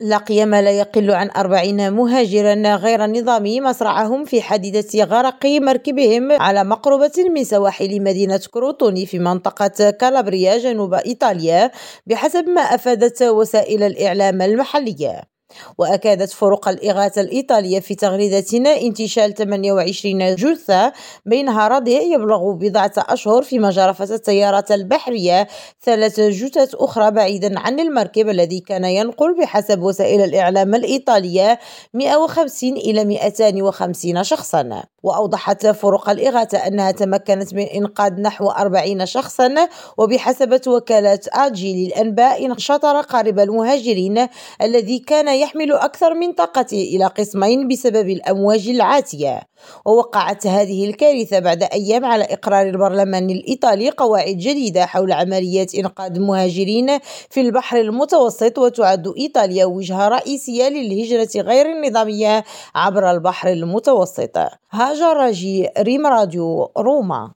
لقي ما لا يقل عن أربعين مهاجرا غير نظامي مصرعهم في حادثة غرق مركبهم على مقربة من سواحل مدينة كروتوني في منطقة كالابريا جنوب إيطاليا بحسب ما أفادت وسائل الإعلام المحلية. وأكدت فرق الإغاثة الإيطالية في تغريدة انتشال 28 جثة بينها رضيع يبلغ بضعة أشهر فيما جرفت التيارات البحرية ثلاث جثث أخرى بعيدا عن المركب الذي كان ينقل بحسب وسائل الإعلام الإيطالية 150 إلى 250 شخصا. وأوضحت فرق الإغاثة أنها تمكنت من إنقاذ نحو 40 شخصا وبحسب وكالة آجي للأنباء انشطر قارب المهاجرين الذي كان يحمل أكثر من طاقته إلى قسمين بسبب الأمواج العاتية. ووقعت هذه الكارثة بعد أيام على إقرار البرلمان الإيطالي قواعد جديدة حول عمليات إنقاذ المهاجرين في البحر المتوسط وتعد إيطاليا وجهة رئيسية للهجرة غير النظامية عبر البحر المتوسط. هاجر راجي ريم راديو روما.